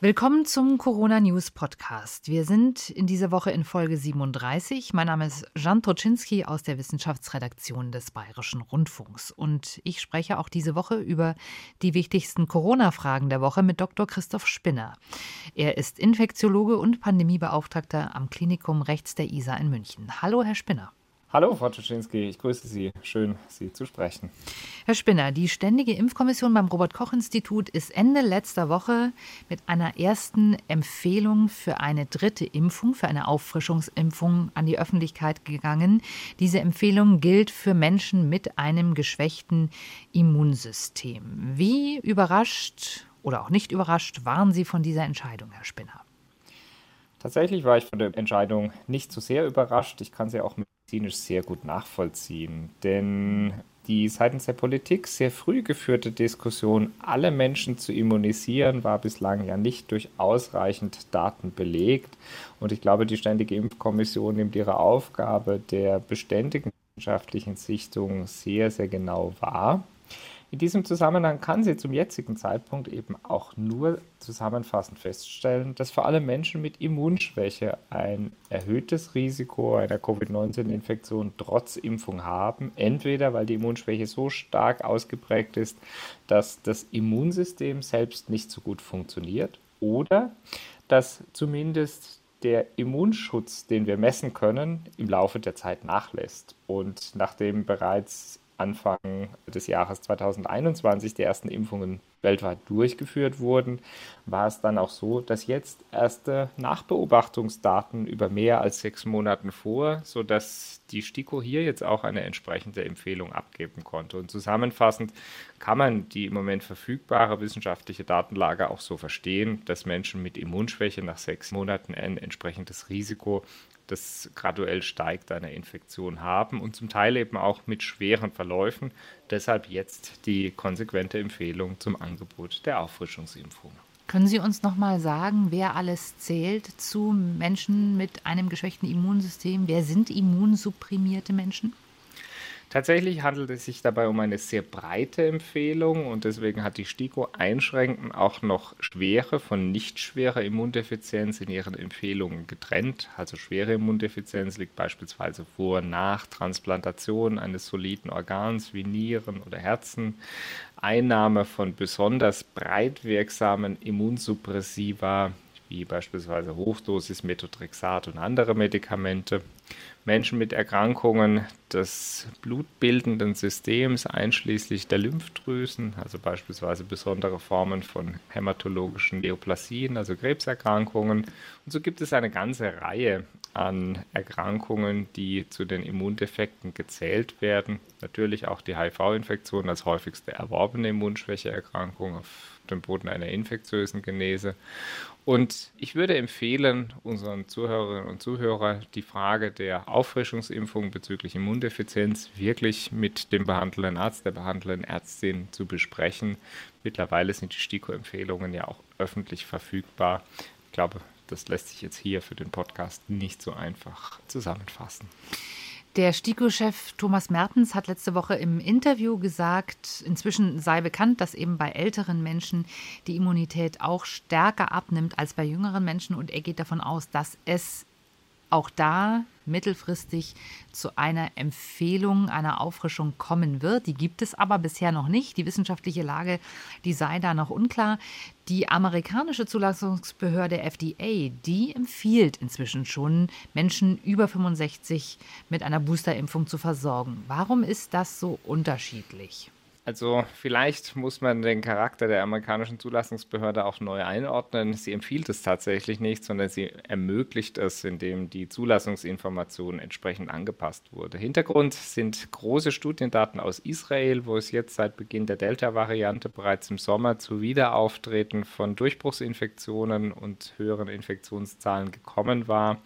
Willkommen zum Corona News Podcast. Wir sind in dieser Woche in Folge 37. Mein Name ist Jan Troczynski aus der Wissenschaftsredaktion des Bayerischen Rundfunks. Und ich spreche auch diese Woche über die wichtigsten Corona-Fragen der Woche mit Dr. Christoph Spinner. Er ist Infektiologe und Pandemiebeauftragter am Klinikum Rechts der ISA in München. Hallo, Herr Spinner. Hallo, Frau Tuschinski, ich grüße Sie. Schön, Sie zu sprechen. Herr Spinner, die Ständige Impfkommission beim Robert-Koch-Institut ist Ende letzter Woche mit einer ersten Empfehlung für eine dritte Impfung, für eine Auffrischungsimpfung an die Öffentlichkeit gegangen. Diese Empfehlung gilt für Menschen mit einem geschwächten Immunsystem. Wie überrascht oder auch nicht überrascht waren Sie von dieser Entscheidung, Herr Spinner? Tatsächlich war ich von der Entscheidung nicht so sehr überrascht. Ich kann sie auch medizinisch sehr gut nachvollziehen, denn die seitens der Politik sehr früh geführte Diskussion, alle Menschen zu immunisieren, war bislang ja nicht durch ausreichend Daten belegt. Und ich glaube, die Ständige Impfkommission nimmt ihre Aufgabe der beständigen wissenschaftlichen Sichtung sehr, sehr genau wahr. In diesem Zusammenhang kann sie zum jetzigen Zeitpunkt eben auch nur zusammenfassend feststellen, dass vor allem Menschen mit Immunschwäche ein erhöhtes Risiko einer Covid-19-Infektion trotz Impfung haben. Entweder weil die Immunschwäche so stark ausgeprägt ist, dass das Immunsystem selbst nicht so gut funktioniert oder dass zumindest der Immunschutz, den wir messen können, im Laufe der Zeit nachlässt. Und nachdem bereits Anfang des Jahres 2021 die ersten Impfungen weltweit durchgeführt wurden, war es dann auch so, dass jetzt erste Nachbeobachtungsdaten über mehr als sechs Monaten vor, sodass die STIKO hier jetzt auch eine entsprechende Empfehlung abgeben konnte. Und zusammenfassend kann man die im Moment verfügbare wissenschaftliche Datenlage auch so verstehen, dass Menschen mit Immunschwäche nach sechs Monaten ein entsprechendes Risiko das graduell steigt, eine Infektion haben und zum Teil eben auch mit schweren Verläufen. Deshalb jetzt die konsequente Empfehlung zum Angebot der Auffrischungsimpfung. Können Sie uns noch mal sagen, wer alles zählt zu Menschen mit einem geschwächten Immunsystem? Wer sind immunsupprimierte Menschen? Tatsächlich handelt es sich dabei um eine sehr breite Empfehlung und deswegen hat die STIKO einschränkend auch noch schwere von nicht schwerer Immundefizienz in ihren Empfehlungen getrennt. Also schwere Immundefizienz liegt beispielsweise vor nach Transplantation eines soliden Organs wie Nieren oder Herzen, Einnahme von besonders breit wirksamen Immunsuppressiva wie beispielsweise Hochdosis Methotrexat und andere Medikamente Menschen mit Erkrankungen des blutbildenden Systems, einschließlich der Lymphdrüsen, also beispielsweise besondere Formen von hämatologischen Neoplasien, also Krebserkrankungen. Und so gibt es eine ganze Reihe an Erkrankungen, die zu den Immundefekten gezählt werden. Natürlich auch die HIV-Infektion als häufigste erworbene Immunschwächeerkrankung auf dem Boden einer infektiösen Genese. Und ich würde empfehlen, unseren Zuhörerinnen und Zuhörern die Frage der Auffrischungsimpfung bezüglich Immundefizienz wirklich mit dem behandelnden Arzt, der behandelnden Ärztin zu besprechen. Mittlerweile sind die STIKO-Empfehlungen ja auch öffentlich verfügbar. Ich glaube, das lässt sich jetzt hier für den Podcast nicht so einfach zusammenfassen. Der STIKO-Chef Thomas Mertens hat letzte Woche im Interview gesagt, inzwischen sei bekannt, dass eben bei älteren Menschen die Immunität auch stärker abnimmt als bei jüngeren Menschen. Und er geht davon aus, dass es auch da mittelfristig zu einer Empfehlung, einer Auffrischung kommen wird. Die gibt es aber bisher noch nicht. Die wissenschaftliche Lage, die sei da noch unklar. Die amerikanische Zulassungsbehörde FDA, die empfiehlt inzwischen schon, Menschen über 65 mit einer Boosterimpfung zu versorgen. Warum ist das so unterschiedlich? Also vielleicht muss man den Charakter der amerikanischen Zulassungsbehörde auch neu einordnen. Sie empfiehlt es tatsächlich nicht, sondern sie ermöglicht es, indem die Zulassungsinformation entsprechend angepasst wurde. Hintergrund sind große Studiendaten aus Israel, wo es jetzt seit Beginn der Delta-Variante bereits im Sommer zu Wiederauftreten von Durchbruchsinfektionen und höheren Infektionszahlen gekommen war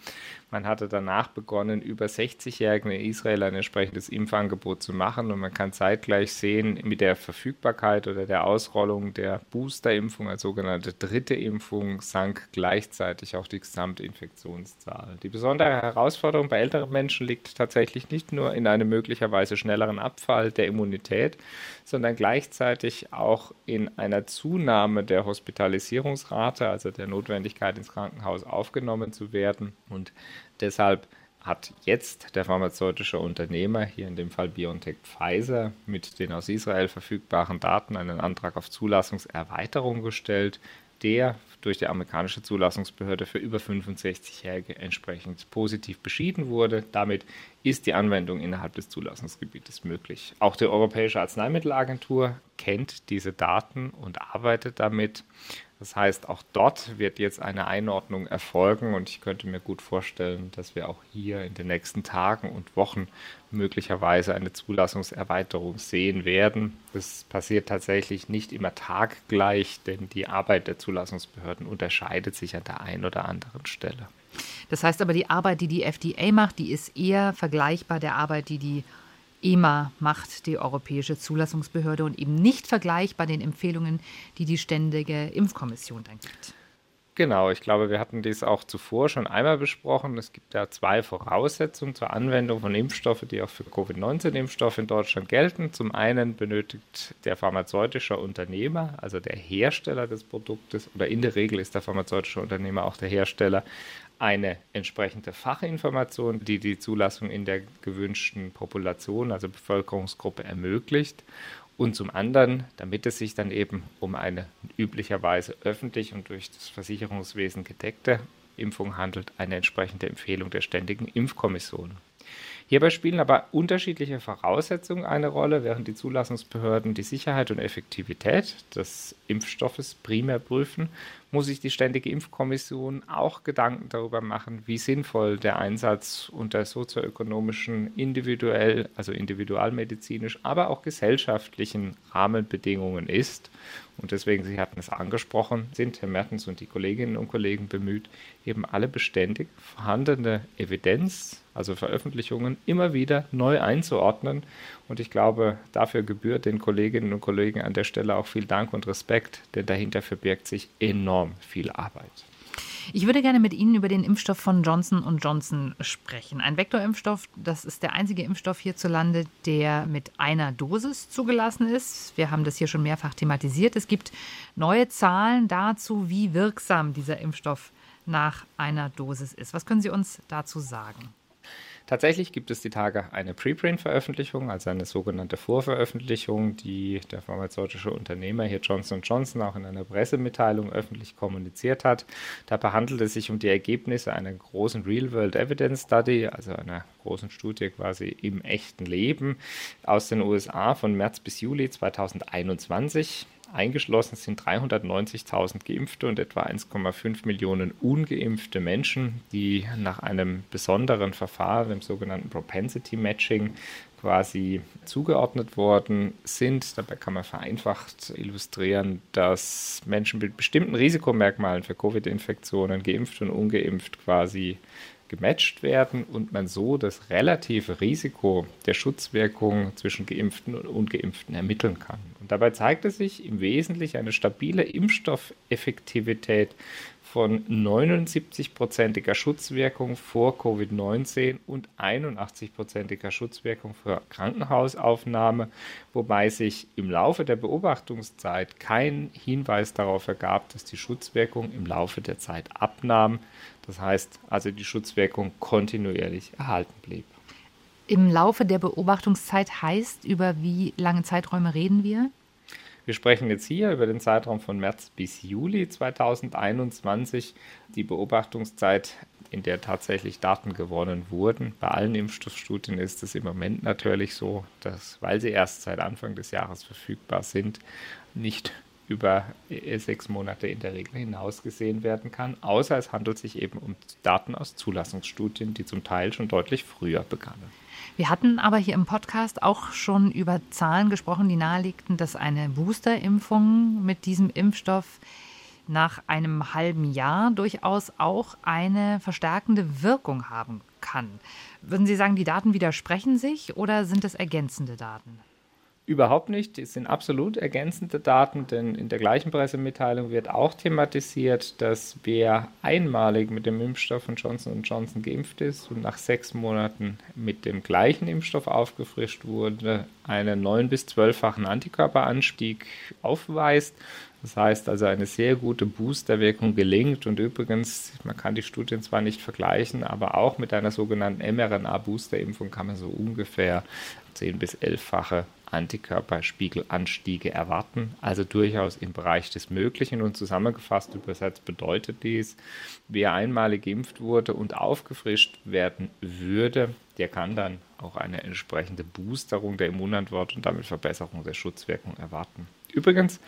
Man hatte danach begonnen, über 60-Jährigen in Israel ein entsprechendes Impfangebot zu machen und man kann zeitgleich sehen, mit der Verfügbarkeit oder der Ausrollung der Boosterimpfung als sogenannte dritte Impfung sank gleichzeitig auch die Gesamtinfektionszahl. Die besondere Herausforderung bei älteren Menschen liegt tatsächlich nicht nur in einem möglicherweise schnelleren Abfall der Immunität, sondern gleichzeitig auch in einer Zunahme der Hospitalisierungsrate, also der Notwendigkeit ins Krankenhaus aufgenommen zu werden und Deshalb hat jetzt der pharmazeutische Unternehmer, hier in dem Fall BioNTech Pfizer, mit den aus Israel verfügbaren Daten einen Antrag auf Zulassungserweiterung gestellt, der durch die amerikanische Zulassungsbehörde für über 65-Jährige entsprechend positiv beschieden wurde. Damit ist die Anwendung innerhalb des Zulassungsgebietes möglich. Auch die Europäische Arzneimittelagentur kennt diese Daten und arbeitet damit. Das heißt, auch dort wird jetzt eine Einordnung erfolgen und ich könnte mir gut vorstellen, dass wir auch hier in den nächsten Tagen und Wochen möglicherweise eine Zulassungserweiterung sehen werden. Das passiert tatsächlich nicht immer taggleich, denn die Arbeit der Zulassungsbehörden unterscheidet sich an der einen oder anderen Stelle. Das heißt aber, die Arbeit, die die FDA macht, die ist eher vergleichbar der Arbeit, die die EMA macht, die Europäische Zulassungsbehörde, und eben nicht vergleichbar den Empfehlungen, die die Ständige Impfkommission dann gibt. Genau, ich glaube, wir hatten dies auch zuvor schon einmal besprochen. Es gibt ja zwei Voraussetzungen zur Anwendung von Impfstoffen, die auch für Covid-19-Impfstoffe in Deutschland gelten. Zum einen benötigt der pharmazeutische Unternehmer, also der Hersteller des Produktes, oder in der Regel ist der pharmazeutische Unternehmer auch der Hersteller, eine entsprechende Fachinformation, die die Zulassung in der gewünschten Population, also Bevölkerungsgruppe, ermöglicht. Und zum anderen, damit es sich dann eben um eine üblicherweise öffentlich und durch das Versicherungswesen gedeckte Impfung handelt, eine entsprechende Empfehlung der Ständigen Impfkommission. Hierbei spielen aber unterschiedliche Voraussetzungen eine Rolle, während die Zulassungsbehörden die Sicherheit und Effektivität des Impfstoffes primär prüfen, muss sich die Ständige Impfkommission auch Gedanken darüber machen, wie sinnvoll der Einsatz unter sozioökonomischen, individuell, also individualmedizinisch, aber auch gesellschaftlichen Rahmenbedingungen ist. Und deswegen, Sie hatten es angesprochen, sind Herr Mertens und die Kolleginnen und Kollegen bemüht, eben alle beständig vorhandene Evidenz, also Veröffentlichungen, immer wieder neu einzuordnen. Und ich glaube, dafür gebührt den Kolleginnen und Kollegen an der Stelle auch viel Dank und Respekt, denn dahinter verbirgt sich enorm viel Arbeit. Ich würde gerne mit Ihnen über den Impfstoff von Johnson Johnson sprechen. Ein Vektorimpfstoff, das ist der einzige Impfstoff hierzulande, der mit einer Dosis zugelassen ist. Wir haben das hier schon mehrfach thematisiert. Es gibt neue Zahlen dazu, wie wirksam dieser Impfstoff nach einer Dosis ist. Was können Sie uns dazu sagen? Tatsächlich gibt es die Tage eine Preprint-Veröffentlichung, also eine sogenannte Vorveröffentlichung, die der pharmazeutische Unternehmer hier Johnson Johnson auch in einer Pressemitteilung öffentlich kommuniziert hat. Dabei handelt es sich um die Ergebnisse einer großen Real-World Evidence Study, also einer großen Studie quasi im echten Leben aus den USA von März bis Juli 2021. Eingeschlossen sind 390.000 Geimpfte und etwa 1,5 Millionen ungeimpfte Menschen, die nach einem besonderen Verfahren, dem sogenannten Propensity Matching, quasi zugeordnet worden sind. Dabei kann man vereinfacht illustrieren, dass Menschen mit bestimmten Risikomerkmalen für Covid-Infektionen, geimpft und ungeimpft, quasi gematcht werden und man so das relative Risiko der Schutzwirkung zwischen Geimpften und Ungeimpften ermitteln kann. Dabei zeigte sich im Wesentlichen eine stabile Impfstoffeffektivität von 79-prozentiger Schutzwirkung vor Covid-19 und 81-prozentiger Schutzwirkung für Krankenhausaufnahme, wobei sich im Laufe der Beobachtungszeit kein Hinweis darauf ergab, dass die Schutzwirkung im Laufe der Zeit abnahm. Das heißt also, die Schutzwirkung kontinuierlich erhalten blieb. Im Laufe der Beobachtungszeit heißt, über wie lange Zeiträume reden wir? Wir sprechen jetzt hier über den Zeitraum von März bis Juli 2021, die Beobachtungszeit, in der tatsächlich Daten gewonnen wurden. Bei allen Impfstoffstudien ist es im Moment natürlich so, dass, weil sie erst seit Anfang des Jahres verfügbar sind, nicht über sechs Monate in der Regel hinaus gesehen werden kann, außer es handelt sich eben um Daten aus Zulassungsstudien, die zum Teil schon deutlich früher begannen. Wir hatten aber hier im Podcast auch schon über Zahlen gesprochen, die nahelegten, dass eine Boosterimpfung mit diesem Impfstoff nach einem halben Jahr durchaus auch eine verstärkende Wirkung haben kann. Würden Sie sagen, die Daten widersprechen sich oder sind es ergänzende Daten? Überhaupt nicht. Es sind absolut ergänzende Daten, denn in der gleichen Pressemitteilung wird auch thematisiert, dass wer einmalig mit dem Impfstoff von Johnson Johnson geimpft ist und nach sechs Monaten mit dem gleichen Impfstoff aufgefrischt wurde, einen neun- bis zwölffachen Antikörperanstieg aufweist. Das heißt also, eine sehr gute Boosterwirkung gelingt. Und übrigens, man kann die Studien zwar nicht vergleichen, aber auch mit einer sogenannten mRNA-Boosterimpfung kann man so ungefähr 10 bis 11-fache Antikörperspiegelanstiege erwarten, also durchaus im Bereich des Möglichen. Und zusammengefasst übersetzt bedeutet dies, wer einmalig geimpft wurde und aufgefrischt werden würde, der kann dann auch eine entsprechende Boosterung der Immunantwort und damit Verbesserung der Schutzwirkung erwarten. Übrigens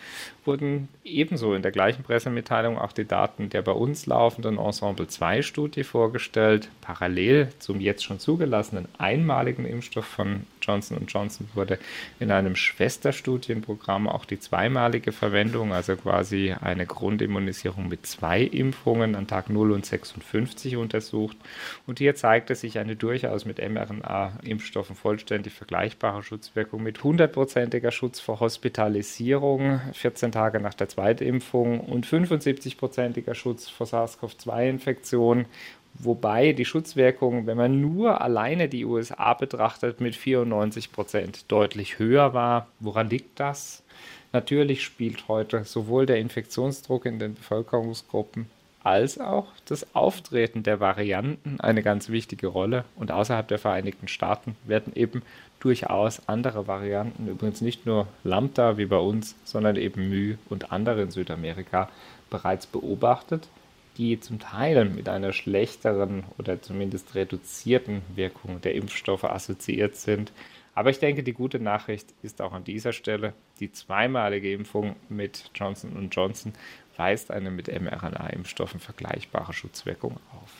wurden ebenso in der gleichen Pressemitteilung auch die Daten der bei uns laufenden Ensemble 2 Studie vorgestellt. Parallel zum jetzt schon zugelassenen einmaligen Impfstoff von Johnson Johnson wurde in einem Schwesterstudienprogramm auch die zweimalige Verwendung, also quasi eine Grundimmunisierung mit zwei Impfungen an Tag 0 und 56 untersucht. Und hier zeigte sich eine durchaus mit mRNA-Impfstoffen vollständig vergleichbare Schutzwirkung mit hundertprozentiger Schutz vor Hospitalisierung Immunisierung 14 Tage nach der Zweitimpfung und 75-prozentiger Schutz vor SARS-CoV-2-Infektion. Wobei die Schutzwirkung, wenn man nur alleine die USA betrachtet, mit 94 Prozent deutlich höher war. Woran liegt das? Natürlich spielt heute sowohl der Infektionsdruck in den Bevölkerungsgruppen als auch das Auftreten der Varianten eine ganz wichtige Rolle. Und außerhalb der Vereinigten Staaten werden eben durchaus andere Varianten, übrigens nicht nur Lambda wie bei uns, sondern eben Mu und andere in Südamerika bereits beobachtet, die zum Teil mit einer schlechteren oder zumindest reduzierten Wirkung der Impfstoffe assoziiert sind. Aber ich denke, die gute Nachricht ist auch an dieser Stelle, die zweimalige Impfung mit Johnson Johnson weist eine mit mRNA-Impfstoffen vergleichbare Schutzwirkung auf.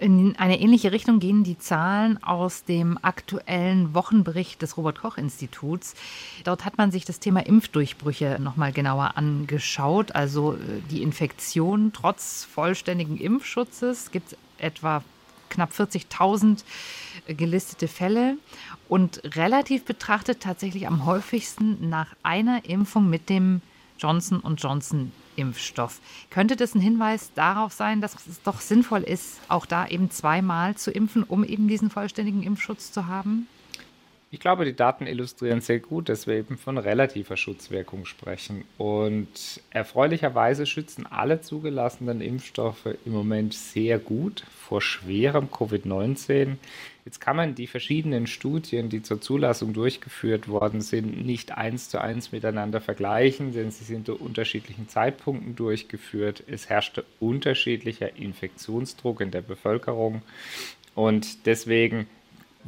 In eine ähnliche Richtung gehen die Zahlen aus dem aktuellen Wochenbericht des Robert Koch Instituts. Dort hat man sich das Thema Impfdurchbrüche noch mal genauer angeschaut. Also äh, die Infektion trotz vollständigen Impfschutzes gibt es etwa knapp 40.000 gelistete Fälle und relativ betrachtet tatsächlich am häufigsten nach einer Impfung mit dem Johnson Johnson Impfstoff. Könnte das ein Hinweis darauf sein, dass es doch sinnvoll ist, auch da eben zweimal zu impfen, um eben diesen vollständigen Impfschutz zu haben? Ich glaube, die Daten illustrieren sehr gut, dass wir eben von relativer Schutzwirkung sprechen. Und erfreulicherweise schützen alle zugelassenen Impfstoffe im Moment sehr gut vor schwerem Covid-19. Jetzt kann man die verschiedenen Studien, die zur Zulassung durchgeführt worden sind, nicht eins zu eins miteinander vergleichen, denn sie sind zu unterschiedlichen Zeitpunkten durchgeführt. Es herrschte unterschiedlicher Infektionsdruck in der Bevölkerung und deswegen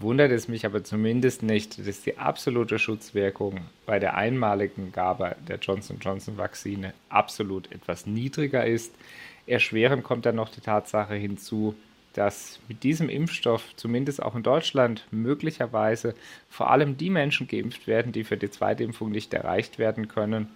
wundert es mich aber zumindest nicht, dass die absolute Schutzwirkung bei der einmaligen Gabe der Johnson Johnson Vakzine absolut etwas niedriger ist. Erschwerend kommt dann noch die Tatsache hinzu, dass mit diesem Impfstoff zumindest auch in Deutschland möglicherweise vor allem die Menschen geimpft werden, die für die Zweitimpfung nicht erreicht werden können,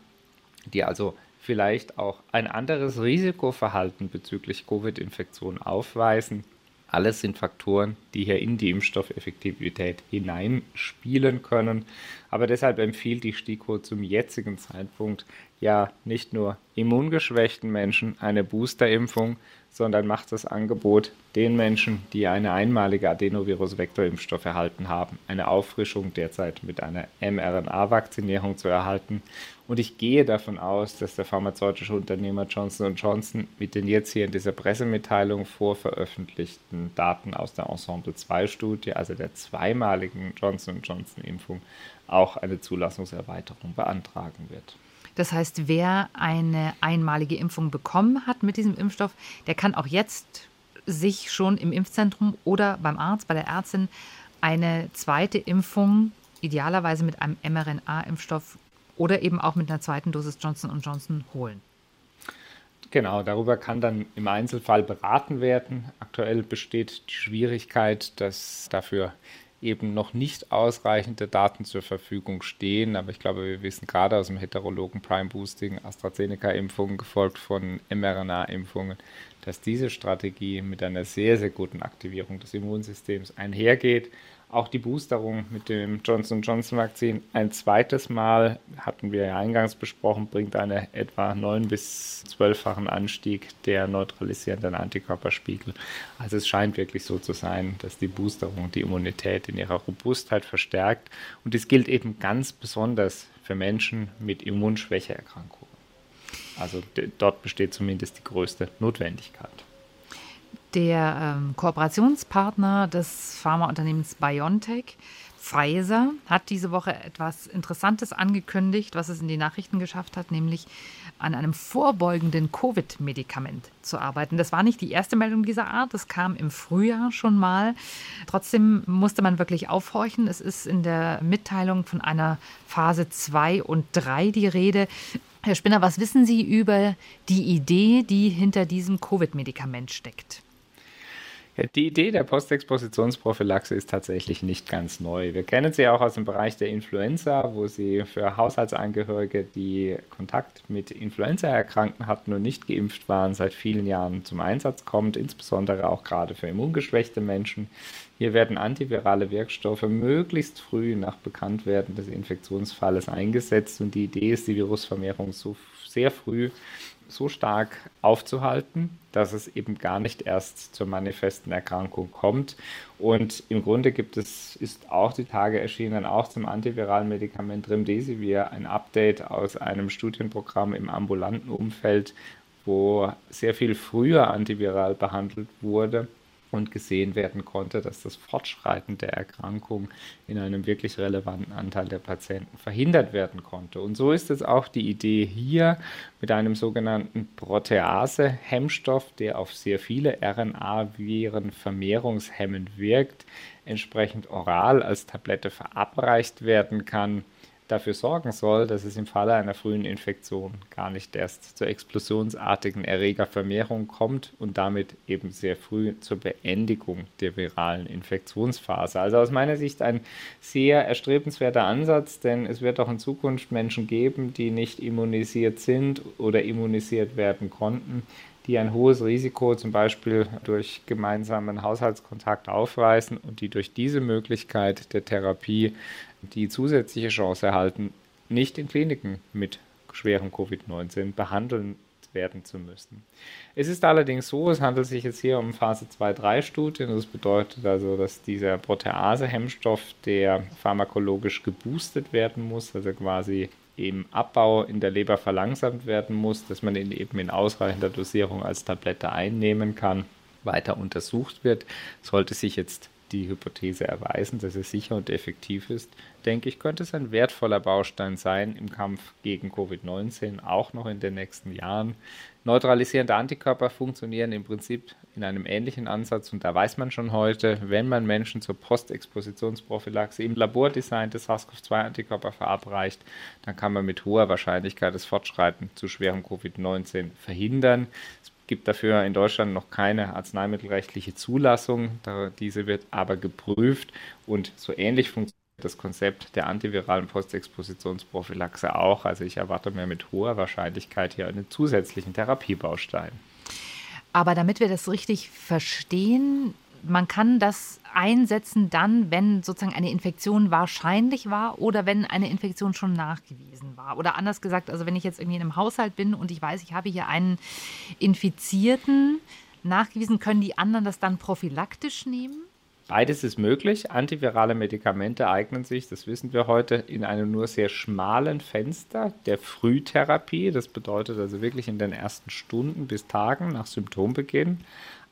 die also vielleicht auch ein anderes Risikoverhalten bezüglich Covid-Infektion aufweisen alles sind Faktoren, die hier in die Impfstoffeffektivität hineinspielen können. Aber deshalb empfiehlt die STIKO zum jetzigen Zeitpunkt ja nicht nur immungeschwächten Menschen eine Boosterimpfung, sondern macht das Angebot den Menschen, die eine einmalige Adenovirus-Vektorimpfstoff erhalten haben, eine Auffrischung derzeit mit einer mRNA-Vakzinierung zu erhalten. Und ich gehe davon aus, dass der pharmazeutische Unternehmer Johnson Johnson mit den jetzt hier in dieser Pressemitteilung vorveröffentlichten Daten aus der Ensemble 2-Studie, also der zweimaligen Johnson Johnson-Impfung, eine Zulassungserweiterung beantragen wird. Das heißt, wer eine einmalige Impfung bekommen hat mit diesem Impfstoff, der kann auch jetzt sich schon im Impfzentrum oder beim Arzt, bei der Ärztin eine zweite Impfung, idealerweise mit einem mRNA-Impfstoff oder eben auch mit einer zweiten Dosis Johnson Johnson holen. Genau, darüber kann dann im Einzelfall beraten werden. Aktuell besteht die Schwierigkeit, dass dafür eben noch nicht ausreichende Daten zur Verfügung stehen. Aber ich glaube, wir wissen gerade aus dem heterologen Prime Boosting, AstraZeneca-Impfungen gefolgt von mRNA-Impfungen, dass diese Strategie mit einer sehr, sehr guten Aktivierung des Immunsystems einhergeht auch die Boosterung mit dem Johnson Johnson Vakzin ein zweites Mal, hatten wir ja eingangs besprochen, bringt einen etwa 9 bis 12-fachen Anstieg der neutralisierenden Antikörperspiegel. Also es scheint wirklich so zu sein, dass die Boosterung die Immunität in ihrer Robustheit verstärkt. Und dies gilt eben ganz besonders für Menschen mit Immunschwächeerkrankungen. Also dort besteht zumindest die größte Notwendigkeit. Der ähm, Kooperationspartner des Pharmaunternehmens BioNTech, Pfizer, hat diese Woche etwas Interessantes angekündigt, was es in die Nachrichten geschafft hat, nämlich an einem vorbeugenden Covid-Medikament zu arbeiten. Das war nicht die erste Meldung dieser Art, das kam im Frühjahr schon mal. Trotzdem musste man wirklich aufhorchen. Es ist in der Mitteilung von einer Phase 2 und 3 die Rede. Herr Spinner, was wissen Sie über die Idee, die hinter diesem Covid-Medikament steckt? Ja, die Idee der Postexpositionsprophylaxe ist tatsächlich nicht ganz neu. Wir kennen sie auch aus dem Bereich der Influenza, wo sie für Haushaltsangehörige, die Kontakt mit Influenza-Erkrankten hatten und nicht geimpft waren, seit vielen Jahren zum Einsatz kommt, insbesondere auch gerade für immungeschwächte Menschen. Hier werden antivirale Wirkstoffe möglichst früh nach Bekanntwerden des Infektionsfalles eingesetzt und die Idee ist, die Virusvermehrung so sehr früh so stark aufzuhalten, dass es eben gar nicht erst zur manifesten Erkrankung kommt. Und im Grunde gibt es, ist auch die Tage erschienen, auch zum antiviralen Medikament Remdesivir ein Update aus einem Studienprogramm im ambulanten Umfeld, wo sehr viel früher antiviral behandelt wurde und gesehen werden konnte, dass das Fortschreiten der Erkrankung in einem wirklich relevanten Anteil der Patienten verhindert werden konnte. Und so ist es auch die Idee hier mit einem sogenannten Protease-Hemmstoff, der auf sehr viele RNA-Viren vermehrungshemmend wirkt, entsprechend oral als Tablette verabreicht werden kann dafür sorgen soll, dass es im Falle einer frühen Infektion gar nicht erst zur explosionsartigen Erregervermehrung kommt und damit eben sehr früh zur Beendigung der viralen Infektionsphase. Also aus meiner Sicht ein sehr erstrebenswerter Ansatz, denn es wird auch in Zukunft Menschen geben, die nicht immunisiert sind oder immunisiert werden konnten, die ein hohes Risiko zum Beispiel durch gemeinsamen Haushaltskontakt aufweisen und die durch diese Möglichkeit der Therapie die zusätzliche Chance erhalten, nicht in Kliniken mit schwerem Covid-19 behandeln werden zu müssen. Es ist allerdings so, es handelt sich jetzt hier um Phase 2-3-Studien. Das bedeutet also, dass dieser Protease-Hemmstoff, der pharmakologisch geboostet werden muss, also quasi im Abbau in der Leber verlangsamt werden muss, dass man ihn eben in ausreichender Dosierung als Tablette einnehmen kann, weiter untersucht wird. Sollte sich jetzt die Hypothese erweisen, dass es sicher und effektiv ist, denke ich, könnte es ein wertvoller Baustein sein im Kampf gegen Covid-19, auch noch in den nächsten Jahren. Neutralisierende Antikörper funktionieren im Prinzip in einem ähnlichen Ansatz und da weiß man schon heute, wenn man Menschen zur Postexpositionsprophylaxe im Labor designte SARS-CoV-2-Antikörper verabreicht, dann kann man mit hoher Wahrscheinlichkeit das Fortschreiten zu schwerem Covid-19 verhindern. Es gibt dafür in Deutschland noch keine arzneimittelrechtliche Zulassung. Diese wird aber geprüft und so ähnlich funktioniert das Konzept der antiviralen Postexpositionsprophylaxe auch. Also ich erwarte mir mit hoher Wahrscheinlichkeit hier einen zusätzlichen Therapiebaustein. Aber damit wir das richtig verstehen, man kann das einsetzen dann, wenn sozusagen eine Infektion wahrscheinlich war oder wenn eine Infektion schon nachgewiesen war. Oder anders gesagt, also wenn ich jetzt irgendwie in einem Haushalt bin und ich weiß, ich habe hier einen Infizierten nachgewiesen, können die anderen das dann prophylaktisch nehmen? Beides ist möglich. Antivirale Medikamente eignen sich, das wissen wir heute, in einem nur sehr schmalen Fenster der Frühtherapie. Das bedeutet also wirklich in den ersten Stunden bis Tagen nach Symptombeginn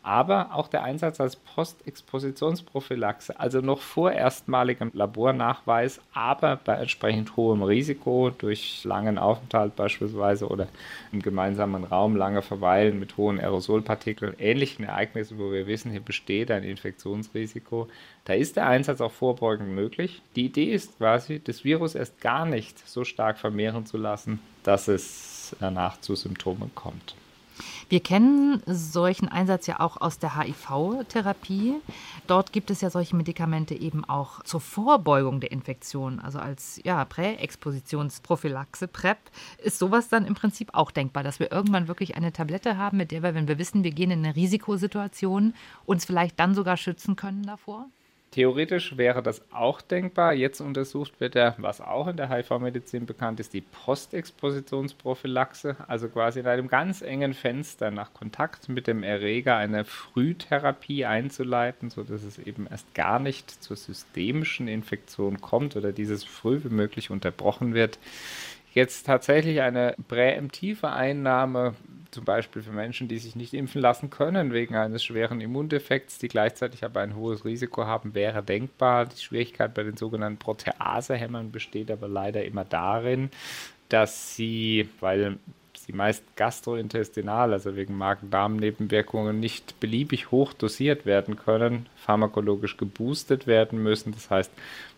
aber auch der Einsatz als Postexpositionsprophylaxe, also noch vor erstmaligem Labornachweis, aber bei entsprechend hohem Risiko durch langen Aufenthalt beispielsweise oder im gemeinsamen Raum lange Verweilen mit hohen Aerosolpartikeln, ähnlichen Ereignissen, wo wir wissen, hier besteht ein Infektionsrisiko. Da ist der Einsatz auch vorbeugend möglich. Die Idee ist quasi, das Virus erst gar nicht so stark vermehren zu lassen, dass es danach zu Symptomen kommt. Wir kennen solchen Einsatz ja auch aus der HIV-Therapie. Dort gibt es ja solche Medikamente eben auch zur Vorbeugung der Infektion, also als ja, Präexpositionsprophylaxe, PrEP. Ist sowas dann im Prinzip auch denkbar, dass wir irgendwann wirklich eine Tablette haben, mit der wir, wenn wir wissen, wir gehen in eine Risikosituation, uns vielleicht dann sogar schützen können davor? Theoretisch wäre das auch denkbar. Jetzt untersucht wird ja, was auch in der HIV-Medizin bekannt ist, die Postexpositionsprophylaxe, also quasi in einem ganz engen Fenster nach Kontakt mit dem Erreger eine Frühtherapie einzuleiten, sodass es eben erst gar nicht zur systemischen Infektion kommt oder dieses früh wie möglich unterbrochen wird. Jetzt tatsächlich eine präemptive Einnahme zum Beispiel für Menschen, die sich nicht impfen lassen können wegen eines schweren Immundefekts, die gleichzeitig aber ein hohes Risiko haben, wäre denkbar. Die Schwierigkeit bei den sogenannten Proteasehämmern besteht aber leider immer darin, dass sie, weil sie meist gastrointestinal, also wegen Magen-Darm-Nebenwirkungen, nicht beliebig hoch dosiert werden können, pharmakologisch geboostet werden müssen. Das heißt,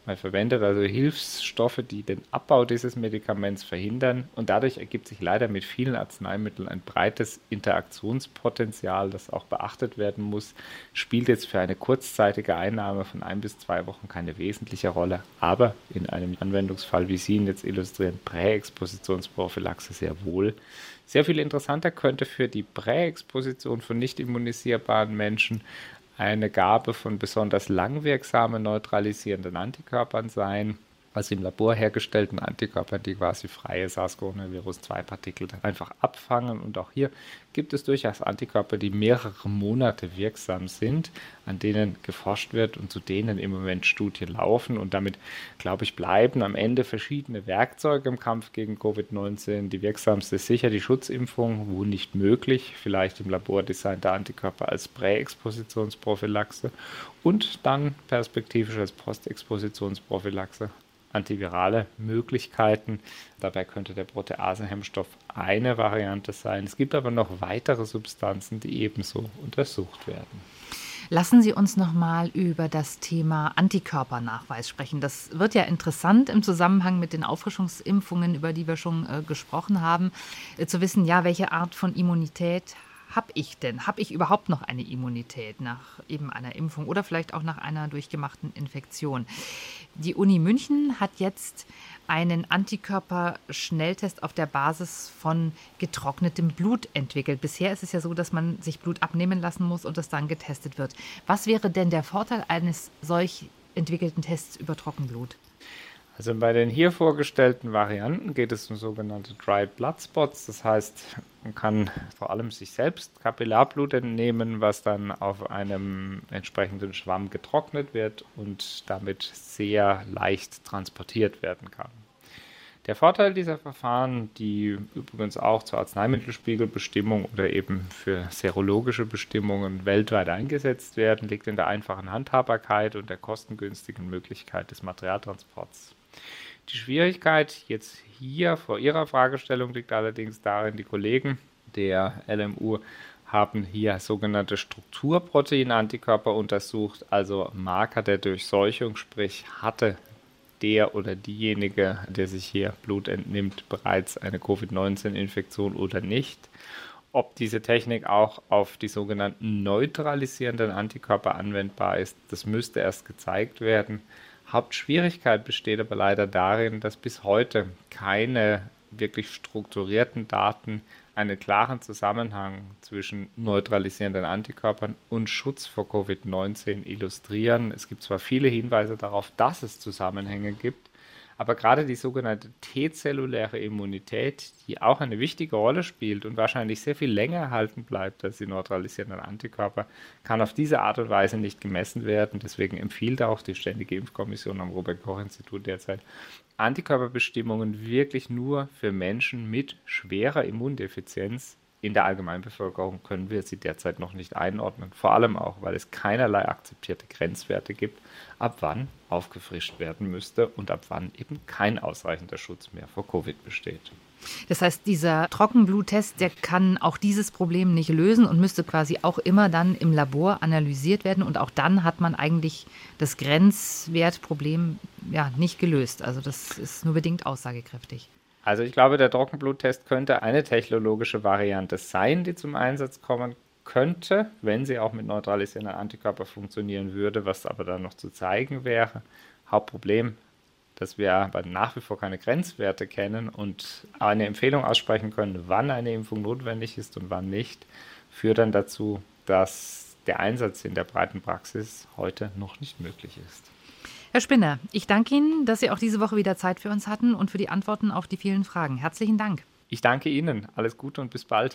man verwendet also Hilfsstoffe, die den Abbau dieses Medikaments verhindern und dadurch ergibt sich leider mit vielen Arzneimitteln ein breites Interaktionspotenzial, das auch beachtet werden muss. Spielt jetzt für eine kurzzeitige Einnahme von ein bis zwei Wochen keine wesentliche Rolle, aber in einem Anwendungsfall, wie Sie ihn jetzt illustrieren, Präexpositionsprophylaxe sehr wohl. Sehr viel interessanter könnte für die Präexposition von nicht immunisierbaren Menschen eine Gabe von besonders langwirksamen neutralisierenden Antikörpern sein, also im Labor hergestellten Antikörper, die quasi freie SARS-CoV-2-Partikel einfach abfangen. Und auch hier gibt es durchaus Antikörper, die mehrere Monate wirksam sind, an denen geforscht wird und zu denen im Moment Studien laufen. Und damit, glaube ich, bleiben am Ende verschiedene Werkzeuge im Kampf gegen Covid-19. Die wirksamste ist sicher die Schutzimpfung, wo nicht möglich, vielleicht im Labor designte Antikörper als Präexpositionsprophylaxe und dann perspektivisch als Postexpositionsprophylaxe antivirale Möglichkeiten. Dabei könnte der Proteasehemmstoff eine Variante sein. Es gibt aber noch weitere Substanzen, die ebenso untersucht werden. Lassen Sie uns noch mal über das Thema Antikörpernachweis sprechen. Das wird ja interessant im Zusammenhang mit den Auffrischungsimpfungen, über die wir schon äh, gesprochen haben, äh, zu wissen, ja, welche Art von Immunität habe ich denn? Habe ich überhaupt noch eine Immunität nach eben einer Impfung oder vielleicht auch nach einer durchgemachten Infektion? Die Uni München hat jetzt einen Antikörperschnelltest auf der Basis von getrocknetem Blut entwickelt. Bisher ist es ja so, dass man sich Blut abnehmen lassen muss und das dann getestet wird. Was wäre denn der Vorteil eines solch entwickelten Tests über Trockenblut? Also bei den hier vorgestellten Varianten geht es um sogenannte Dry Blood Spots. Das heißt, man kann vor allem sich selbst Kapillarblut entnehmen, was dann auf einem entsprechenden Schwamm getrocknet wird und damit sehr leicht transportiert werden kann. Der Vorteil dieser Verfahren, die übrigens auch zur Arzneimittelspiegelbestimmung oder eben für serologische Bestimmungen weltweit eingesetzt werden, liegt in der einfachen Handhabbarkeit und der kostengünstigen Möglichkeit des Materialtransports. Die Schwierigkeit jetzt hier vor Ihrer Fragestellung liegt allerdings darin, die Kollegen der LMU haben hier sogenannte Strukturproteinantikörper untersucht, also Marker der Durchseuchung, sprich hatte der oder diejenige, der sich hier Blut entnimmt, bereits eine Covid-19-Infektion oder nicht. Ob diese Technik auch auf die sogenannten neutralisierenden Antikörper anwendbar ist, das müsste erst gezeigt werden. Hauptschwierigkeit besteht aber leider darin, dass bis heute keine wirklich strukturierten Daten einen klaren Zusammenhang zwischen neutralisierenden Antikörpern und Schutz vor Covid-19 illustrieren. Es gibt zwar viele Hinweise darauf, dass es Zusammenhänge gibt, aber gerade die sogenannte T-zelluläre Immunität, die auch eine wichtige Rolle spielt und wahrscheinlich sehr viel länger erhalten bleibt als die neutralisierenden Antikörper, kann auf diese Art und Weise nicht gemessen werden. Deswegen empfiehlt auch die Ständige Impfkommission am Robert-Koch-Institut derzeit, Antikörperbestimmungen wirklich nur für Menschen mit schwerer Immundefizienz in der Allgemeinbevölkerung können wir sie derzeit noch nicht einordnen. Vor allem auch, weil es keinerlei akzeptierte Grenzwerte gibt, ab wann aufgefrischt werden müsste und ab wann eben kein ausreichender Schutz mehr vor Covid besteht. Das heißt, dieser Trockenbluttest, der kann auch dieses Problem nicht lösen und müsste quasi auch immer dann im Labor analysiert werden. Und auch dann hat man eigentlich das Grenzwertproblem ja nicht gelöst. Also das ist nur bedingt aussagekräftig. Also ich glaube, der Trockenbluttest könnte eine technologische Variante sein, die zum Einsatz kommen könnte, wenn sie auch mit neutralisierenden Antikörper funktionieren würde, was aber dann noch zu zeigen wäre. Hauptproblem, dass wir aber nach wie vor keine Grenzwerte kennen und eine Empfehlung aussprechen können, wann eine Impfung notwendig ist und wann nicht, führt dann dazu, dass der Einsatz in der breiten Praxis heute noch nicht möglich ist. Herr Spinner, ich danke Ihnen, dass Sie auch diese Woche wieder Zeit für uns hatten und für die Antworten auf die vielen Fragen. Herzlichen Dank. Ich danke Ihnen. Alles Gute und bis bald.